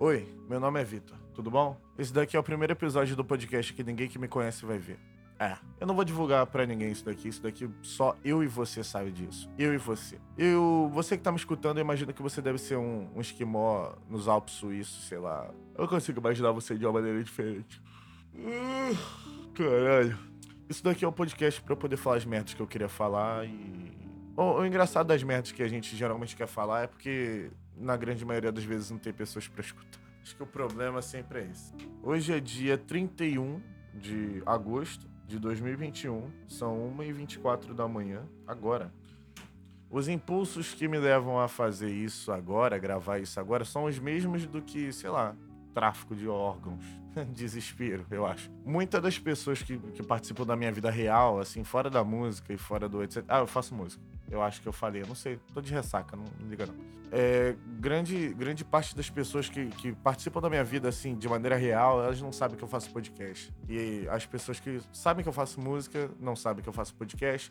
Oi, meu nome é Vitor, tudo bom? Esse daqui é o primeiro episódio do podcast que ninguém que me conhece vai ver. É, eu não vou divulgar pra ninguém isso daqui, isso daqui só eu e você sabe disso. Eu e você. Eu, você que tá me escutando, eu imagino que você deve ser um, um esquimó nos Alpes suíços, sei lá. Eu consigo imaginar você de uma maneira diferente. Caralho. Isso daqui é um podcast pra eu poder falar as merdas que eu queria falar e. O, o engraçado das merdas que a gente geralmente quer falar é porque, na grande maioria das vezes, não tem pessoas pra escutar. Acho que o problema sempre é esse. Hoje é dia 31 de agosto de 2021, são 1h24 da manhã, agora. Os impulsos que me levam a fazer isso agora, gravar isso agora, são os mesmos do que, sei lá, tráfico de órgãos. Desespero, eu acho. Muitas das pessoas que, que participam da minha vida real, assim, fora da música e fora do etc. Ah, eu faço música. Eu acho que eu falei, eu não sei, tô de ressaca, não, não liga não. É, grande, grande parte das pessoas que, que participam da minha vida, assim, de maneira real, elas não sabem que eu faço podcast. E as pessoas que sabem que eu faço música, não sabem que eu faço podcast.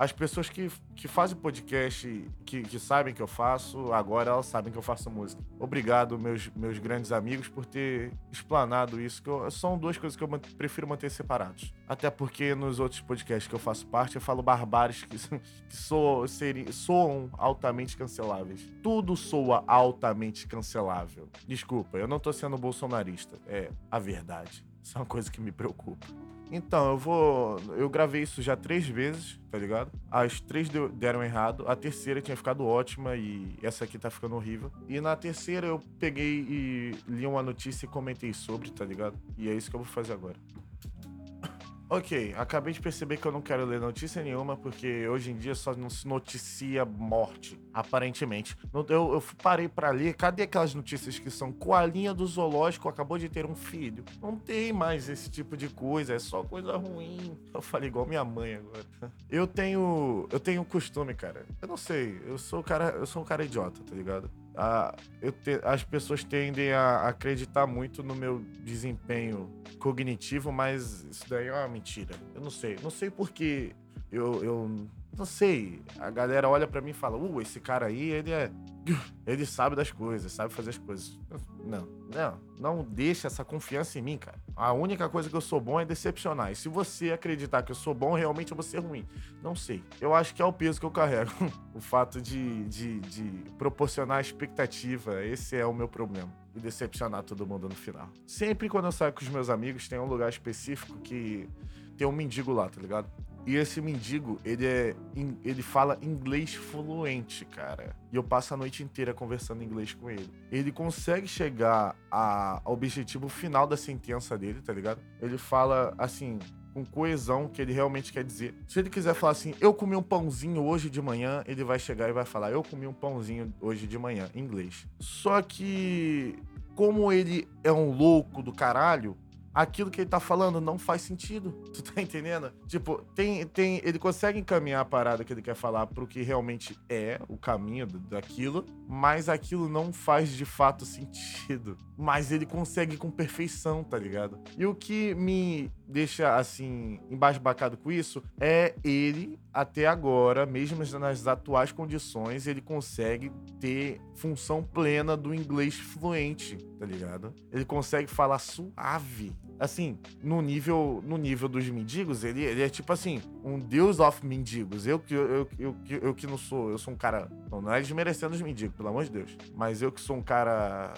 As pessoas que, que fazem podcast, que, que sabem que eu faço, agora elas sabem que eu faço música. Obrigado, meus, meus grandes amigos, por ter explanado isso. Que eu, são duas coisas que eu prefiro manter separados. Até porque nos outros podcasts que eu faço parte, eu falo barbares que, que soam, soam altamente canceláveis. Tudo soa altamente cancelável. Desculpa, eu não tô sendo bolsonarista. É a verdade. Isso é uma coisa que me preocupa. Então, eu vou. Eu gravei isso já três vezes, tá ligado? As três deu, deram errado. A terceira tinha ficado ótima e essa aqui tá ficando horrível. E na terceira eu peguei e li uma notícia e comentei sobre, tá ligado? E é isso que eu vou fazer agora. Ok, acabei de perceber que eu não quero ler notícia nenhuma, porque hoje em dia só não se noticia morte, aparentemente. Eu, eu parei para ler, cadê aquelas notícias que são coalinha do zoológico acabou de ter um filho? Não tem mais esse tipo de coisa, é só coisa ruim. Eu falei igual minha mãe agora. Eu tenho. Eu tenho um costume, cara. Eu não sei, eu sou cara, eu sou um cara idiota, tá ligado? a, eu te, as pessoas tendem a acreditar muito no meu desempenho cognitivo, mas isso daí é uma mentira. Eu não sei. Não sei porque eu, eu não sei. A galera olha para mim e fala: Uh, esse cara aí, ele é. Ele sabe das coisas, sabe fazer as coisas. Não, não, não deixa essa confiança em mim, cara. A única coisa que eu sou bom é decepcionar. E se você acreditar que eu sou bom, realmente eu vou ser ruim. Não sei. Eu acho que é o peso que eu carrego. o fato de, de, de proporcionar expectativa. Esse é o meu problema. E decepcionar todo mundo no final. Sempre quando eu saio com os meus amigos, tem um lugar específico que tem um mendigo lá, tá ligado? E esse mendigo, ele é. Ele fala inglês fluente, cara. E eu passo a noite inteira conversando inglês com ele. Ele consegue chegar a, ao objetivo final da sentença dele, tá ligado? Ele fala assim. Com coesão que ele realmente quer dizer. Se ele quiser falar assim, eu comi um pãozinho hoje de manhã, ele vai chegar e vai falar, eu comi um pãozinho hoje de manhã, em inglês. Só que, como ele é um louco do caralho, aquilo que ele tá falando não faz sentido. Tu tá entendendo? Tipo, tem, tem, ele consegue encaminhar a parada que ele quer falar pro que realmente é o caminho daquilo, mas aquilo não faz de fato sentido. Mas ele consegue com perfeição, tá ligado? E o que me deixa assim embasbacado com isso é ele até agora, mesmo nas atuais condições, ele consegue ter função plena do inglês fluente, tá ligado? Ele consegue falar suave. Assim, no nível no nível dos mendigos, ele, ele é tipo assim, um deus of mendigos. Eu que eu, eu, eu, eu, que não sou, eu sou um cara, não, não é desmerecendo os mendigos, pelo amor de Deus, mas eu que sou um cara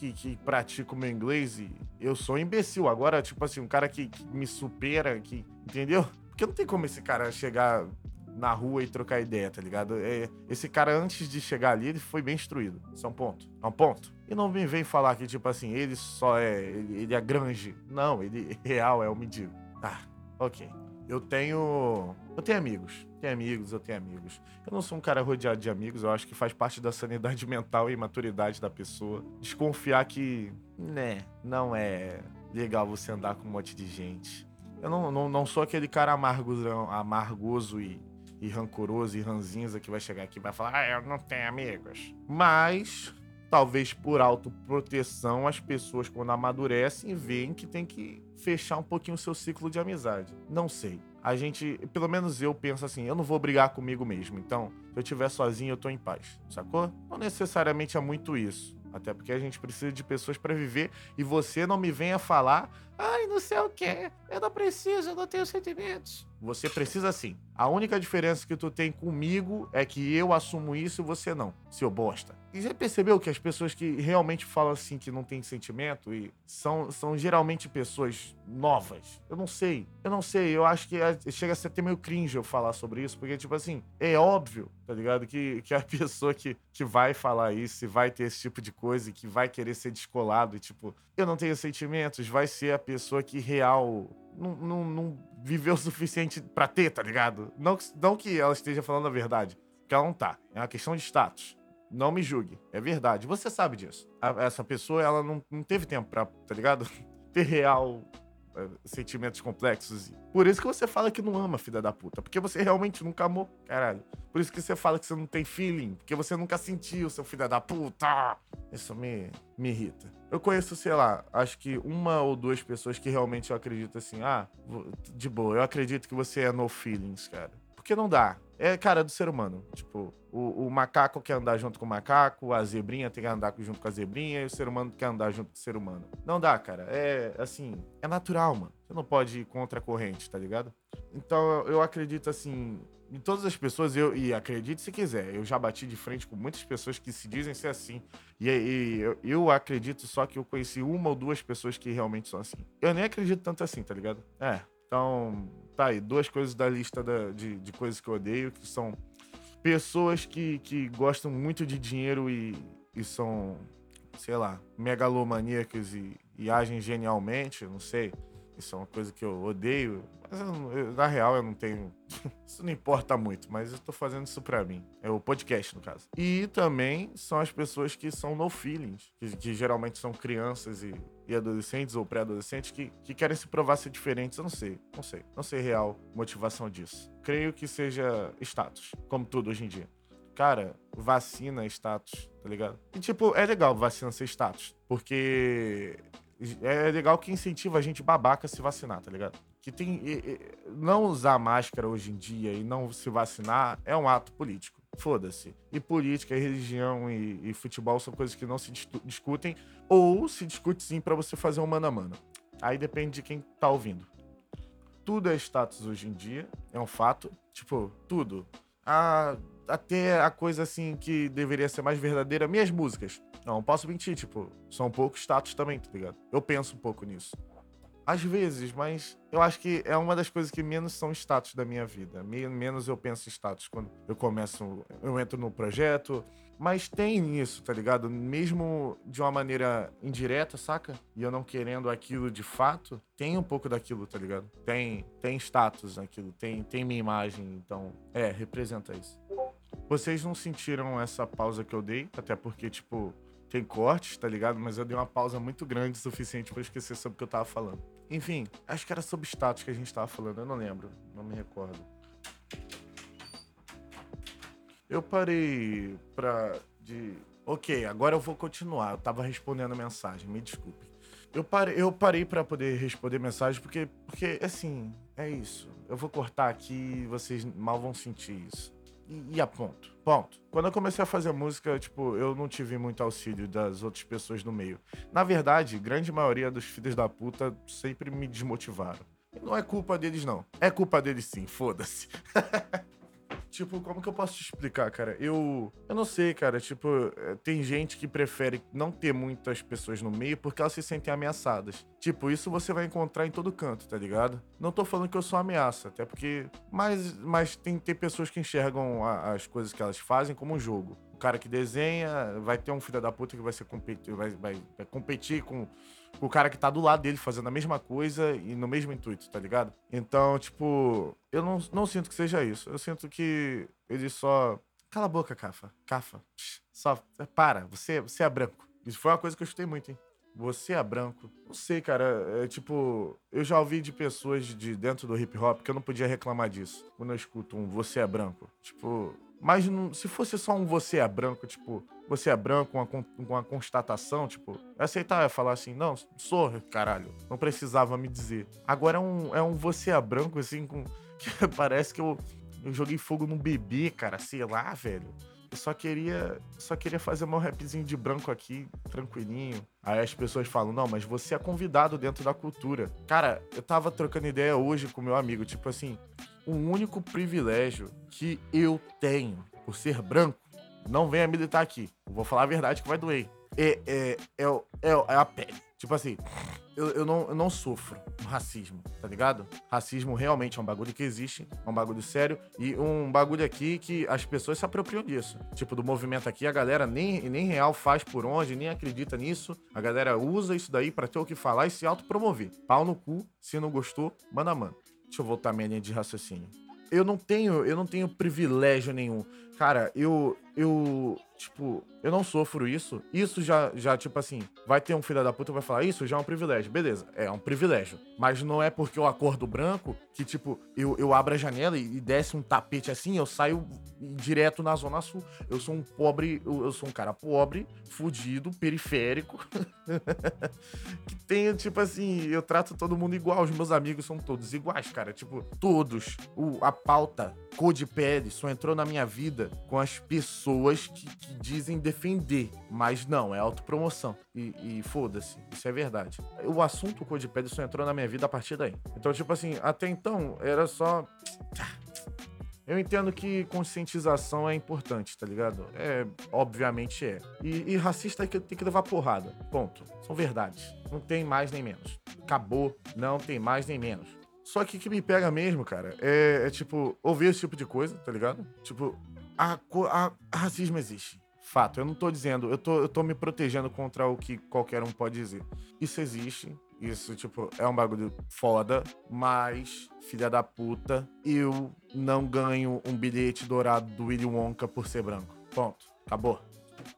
que, que pratico meu inglês e eu sou um imbecil. Agora, tipo assim, um cara que, que me supera, que. Entendeu? Porque não tem como esse cara chegar na rua e trocar ideia, tá ligado? É, esse cara, antes de chegar ali, ele foi bem instruído. Isso é um ponto. É um ponto. E não me vem falar que, tipo assim, ele só é. Ele, ele é grande. Não, ele real é o mendigo. Ah, ok. Eu tenho. Eu tenho amigos. Tenho amigos, eu tenho amigos. Eu não sou um cara rodeado de amigos, eu acho que faz parte da sanidade mental e maturidade da pessoa. Desconfiar que, né, não é legal você andar com um monte de gente. Eu não, não, não sou aquele cara amargoso, amargoso e, e rancoroso e ranzinza que vai chegar aqui e vai falar, ah, eu não tenho amigos. Mas talvez por autoproteção, as pessoas, quando amadurecem, veem que tem que fechar um pouquinho o seu ciclo de amizade. Não sei. A gente, pelo menos eu penso assim, eu não vou brigar comigo mesmo. Então, se eu estiver sozinho, eu tô em paz. Sacou? Não necessariamente é muito isso. Até porque a gente precisa de pessoas para viver e você não me venha falar, ai, não sei o que, eu não preciso, eu não tenho sentimentos. Você precisa sim. A única diferença que tu tem comigo é que eu assumo isso e você não, seu bosta. E você percebeu que as pessoas que realmente falam assim que não tem sentimento e são, são geralmente pessoas novas? Eu não sei. Eu não sei. Eu acho que é, chega a ser até meio cringe eu falar sobre isso, porque, tipo assim, é óbvio, tá ligado? Que, que a pessoa que, que vai falar isso e vai ter esse tipo de coisa e que vai querer ser descolado e, tipo, eu não tenho sentimentos, vai ser a pessoa que real não, não, não viveu o suficiente pra ter, tá ligado? Não, não que ela esteja falando a verdade, porque ela não tá. É uma questão de status. Não me julgue. É verdade. Você sabe disso. A, essa pessoa, ela não, não teve tempo pra, tá ligado? ter real sentimentos complexos. Por isso que você fala que não ama, filha da puta. Porque você realmente nunca amou, caralho. Por isso que você fala que você não tem feeling. Porque você nunca sentiu, seu filho da puta. Isso me, me irrita. Eu conheço, sei lá, acho que uma ou duas pessoas que realmente eu acredito assim, ah, de boa, eu acredito que você é no feelings, cara. Porque não dá. É, cara, do ser humano. Tipo, o, o, macaco quer andar junto com o macaco, a zebrinha tem que andar junto com a zebrinha, e o ser humano quer andar junto com o ser humano. Não dá, cara. É, assim, é natural, mano. Você não pode ir contra a corrente, tá ligado? Então, eu acredito, assim, em todas as pessoas, eu, e acredite se quiser, eu já bati de frente com muitas pessoas que se dizem ser assim. E, e eu, eu, acredito só que eu conheci uma ou duas pessoas que realmente são assim. Eu nem acredito tanto assim, tá ligado? É. Então, tá aí, duas coisas da lista da, de, de coisas que eu odeio, que são pessoas que, que gostam muito de dinheiro e, e são, sei lá, megalomaníacas e, e agem genialmente, não sei. Isso é uma coisa que eu odeio. Mas eu, eu, na real eu não tenho. isso não importa muito, mas eu tô fazendo isso pra mim. É o podcast, no caso. E também são as pessoas que são no feelings, que, que geralmente são crianças e, e adolescentes ou pré-adolescentes que, que querem se provar ser diferentes. Eu não sei, não sei. Não sei real motivação disso. Creio que seja status, como tudo hoje em dia. Cara, vacina é status, tá ligado? E tipo, é legal vacina ser status, porque é legal que incentiva a gente babaca a se vacinar, tá ligado? Que tem. Não usar máscara hoje em dia e não se vacinar é um ato político. Foda-se. E política, e religião e, e, futebol são coisas que não se discutem, ou se discute sim para você fazer um mano a mano. Aí depende de quem tá ouvindo. Tudo é status hoje em dia, é um fato. Tipo, tudo. A, até a coisa assim que deveria ser mais verdadeira, minhas músicas. Não, posso mentir, tipo, são um pouco status também, tá ligado? Eu penso um pouco nisso. Às vezes, mas eu acho que é uma das coisas que menos são status da minha vida. Menos eu penso em status quando eu começo, eu entro no projeto. Mas tem isso, tá ligado? Mesmo de uma maneira indireta, saca? E eu não querendo aquilo de fato, tem um pouco daquilo, tá ligado? Tem, tem status naquilo, tem, tem minha imagem, então, é, representa isso. Vocês não sentiram essa pausa que eu dei, até porque, tipo, tem cortes, tá ligado? Mas eu dei uma pausa muito grande o suficiente para esquecer sobre o que eu tava falando. Enfim, acho que era sobre status que a gente tava falando, eu não lembro, não me recordo. Eu parei pra. De... Ok, agora eu vou continuar. Eu tava respondendo mensagem, me desculpe. Eu parei, eu parei para poder responder mensagem porque, porque, assim, é isso. Eu vou cortar aqui e vocês mal vão sentir isso e, a ponto. Ponto. Quando eu comecei a fazer música, tipo, eu não tive muito auxílio das outras pessoas no meio. Na verdade, grande maioria dos filhos da puta sempre me desmotivaram. Não é culpa deles, não. É culpa deles sim, foda-se. Tipo, como que eu posso te explicar, cara? Eu. Eu não sei, cara. Tipo, eh, tem gente que prefere não ter muitas pessoas no meio porque elas se sentem ameaçadas. Tipo, isso você vai encontrar em todo canto, tá ligado? Não tô falando que eu sou ameaça, até porque. Mas, mas tem, tem pessoas que enxergam a, as coisas que elas fazem como um jogo cara que desenha, vai ter um filho da puta que vai ser competir, vai, vai, vai competir com, com, o cara que tá do lado dele fazendo a mesma coisa e no mesmo intuito, tá ligado? Então, tipo, eu não, não sinto que seja isso. Eu sinto que ele só. Cala a boca, Cafa. Cafa. Só. Para, você, você é branco. Isso foi uma coisa que eu chutei muito, hein? Você é branco. Não sei, cara. É, tipo, eu já ouvi de pessoas de dentro do hip hop que eu não podia reclamar disso. Quando eu escuto um você é branco. Tipo, mas se fosse só um você é branco, tipo, você é branco, uma, uma constatação, tipo, aceitar falar assim, não, sou, caralho, não precisava me dizer. Agora é um, é um você é branco, assim, com. Que parece que eu, eu joguei fogo num bebê, cara, sei lá, velho. eu só queria, só queria fazer meu rapzinho de branco aqui, tranquilinho. Aí as pessoas falam: "Não, mas você é convidado dentro da cultura". Cara, eu tava trocando ideia hoje com meu amigo, tipo assim, o único privilégio que eu tenho por ser branco, não venha militar aqui. Vou falar a verdade que vai doer. É, é, é, é, é a pele. Tipo assim, eu, eu, não, eu não sofro racismo, tá ligado? Racismo realmente é um bagulho que existe, é um bagulho sério e um bagulho aqui que as pessoas se apropriam disso. Tipo, do movimento aqui, a galera nem, nem real faz por onde, nem acredita nisso. A galera usa isso daí para ter o que falar e se autopromover. Pau no cu, se não gostou, manda mano. Deixa eu voltar minha linha de raciocínio. Eu não tenho, eu não tenho privilégio nenhum. Cara, eu, eu, tipo, eu não sofro isso. Isso já, já, tipo assim, vai ter um filho da puta vai falar, isso já é um privilégio. Beleza, é um privilégio. Mas não é porque eu acordo branco que, tipo, eu, eu abro a janela e, e desce um tapete assim, eu saio direto na Zona Sul. Eu sou um pobre, eu, eu sou um cara pobre, fudido, periférico. que tem, tipo assim, eu trato todo mundo igual. Os meus amigos são todos iguais, cara. Tipo, todos. O, a pauta de pele só entrou na minha vida com as pessoas que, que dizem defender. Mas não, é autopromoção. E, e foda-se, isso é verdade. O assunto de pele só entrou na minha vida a partir daí. Então, tipo assim, até então era só. Eu entendo que conscientização é importante, tá ligado? É, obviamente é. E, e racista tem que levar porrada. Ponto. São verdades. Não tem mais nem menos. Acabou. Não tem mais nem menos. Só que o que me pega mesmo, cara, é, é, tipo, ouvir esse tipo de coisa, tá ligado? Tipo, a, a, a, racismo existe. Fato. Eu não tô dizendo, eu tô, eu tô me protegendo contra o que qualquer um pode dizer. Isso existe. Isso, tipo, é um bagulho foda, mas, filha da puta, eu não ganho um bilhete dourado do Willy Wonka por ser branco. Ponto. Acabou.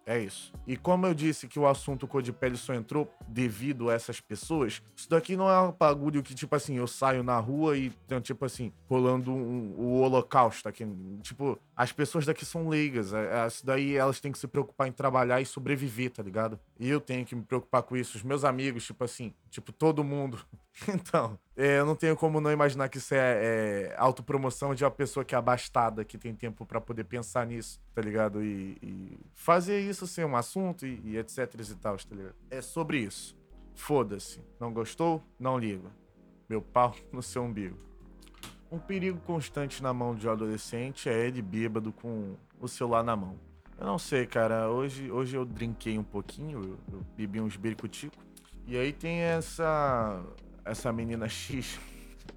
É isso. E como eu disse que o assunto cor de pele só entrou devido a essas pessoas, isso daqui não é um bagulho que, tipo assim, eu saio na rua e tem, tipo assim, rolando um, o holocausto aqui. Tipo, as pessoas daqui são leigas. É, é, isso daí elas têm que se preocupar em trabalhar e sobreviver, tá ligado? E eu tenho que me preocupar com isso. Os meus amigos, tipo assim, tipo, todo mundo. então, é, eu não tenho como não imaginar que isso é, é autopromoção de uma pessoa que é abastada, que tem tempo para poder pensar nisso, tá ligado? E, e, fazer isso ser um assunto e, e etc e tal, tá ligado? É sobre isso. Foda-se. Não gostou? Não liga. Meu pau no seu umbigo. Um perigo constante na mão de um adolescente é ele bêbado com o celular na mão. Eu não sei, cara. Hoje, hoje eu drinquei um pouquinho, eu, eu bebi uns biricutico. E aí tem essa essa menina X.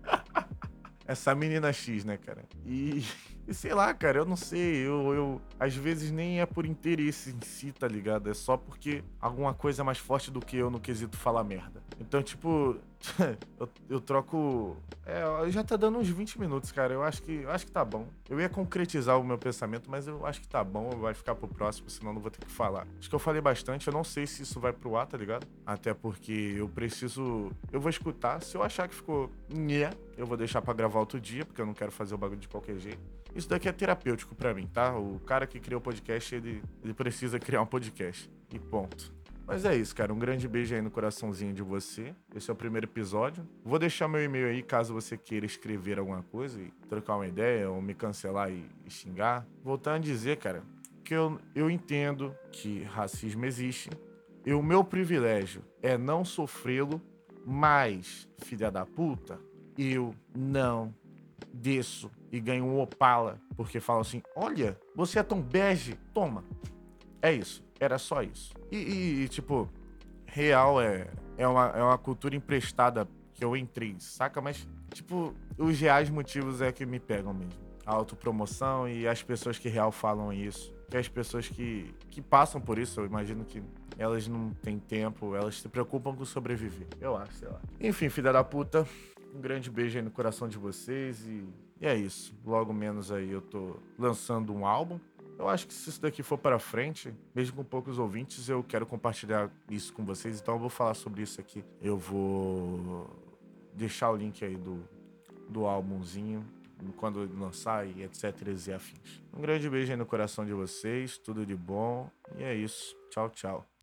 essa menina X, né, cara? E, e, sei lá, cara, eu não sei. Eu, eu. Às vezes nem é por interesse em si, tá ligado? É só porque alguma coisa é mais forte do que eu no quesito falar merda. Então, tipo, eu, eu, troco. É, já tá dando uns 20 minutos, cara. Eu acho que eu acho que tá bom. Eu ia concretizar o meu pensamento, mas eu acho que tá bom. Vai ficar pro próximo, senão não vou ter que falar. Acho que eu falei bastante. Eu não sei se isso vai pro ar, tá ligado? Até porque eu preciso. Eu vou escutar. Se eu achar que ficou. Nhé, eu vou deixar para gravar outro dia, porque eu não quero fazer o bagulho de qualquer jeito. Isso daqui é terapêutico para mim, tá? O cara que criou o podcast, ele, ele precisa criar um podcast. E ponto. Mas é isso, cara. Um grande beijo aí no coraçãozinho de você. Esse é o primeiro episódio. Vou deixar meu e-mail aí caso você queira escrever alguma coisa e trocar uma ideia ou me cancelar e, e xingar. Voltando a dizer, cara, que eu, eu entendo que racismo existe. E o meu privilégio é não sofrê-lo, mas, filha da puta, eu não desço e ganho um Opala porque falam assim: olha, você é tão bege, toma. É isso. Era só isso. E, e, e, tipo, real é, é, uma, é uma cultura emprestada que eu entrei, saca? Mas, tipo, os reais motivos é que me pegam mesmo. A autopromoção e as pessoas que real falam isso. Que as pessoas que, que passam por isso, eu imagino que elas não têm tempo, elas se preocupam com sobreviver. Eu acho, sei lá. Enfim, filha da puta, um grande beijo aí no coração de vocês e, e é isso. Logo menos aí eu tô lançando um álbum eu acho que se isso daqui for para frente, mesmo com poucos ouvintes, eu quero compartilhar isso com vocês. Então eu vou falar sobre isso aqui. Eu vou deixar o link aí do, do álbumzinho quando lançar e etc e afins. Um grande beijo aí no coração de vocês, tudo de bom. E é isso. Tchau, tchau.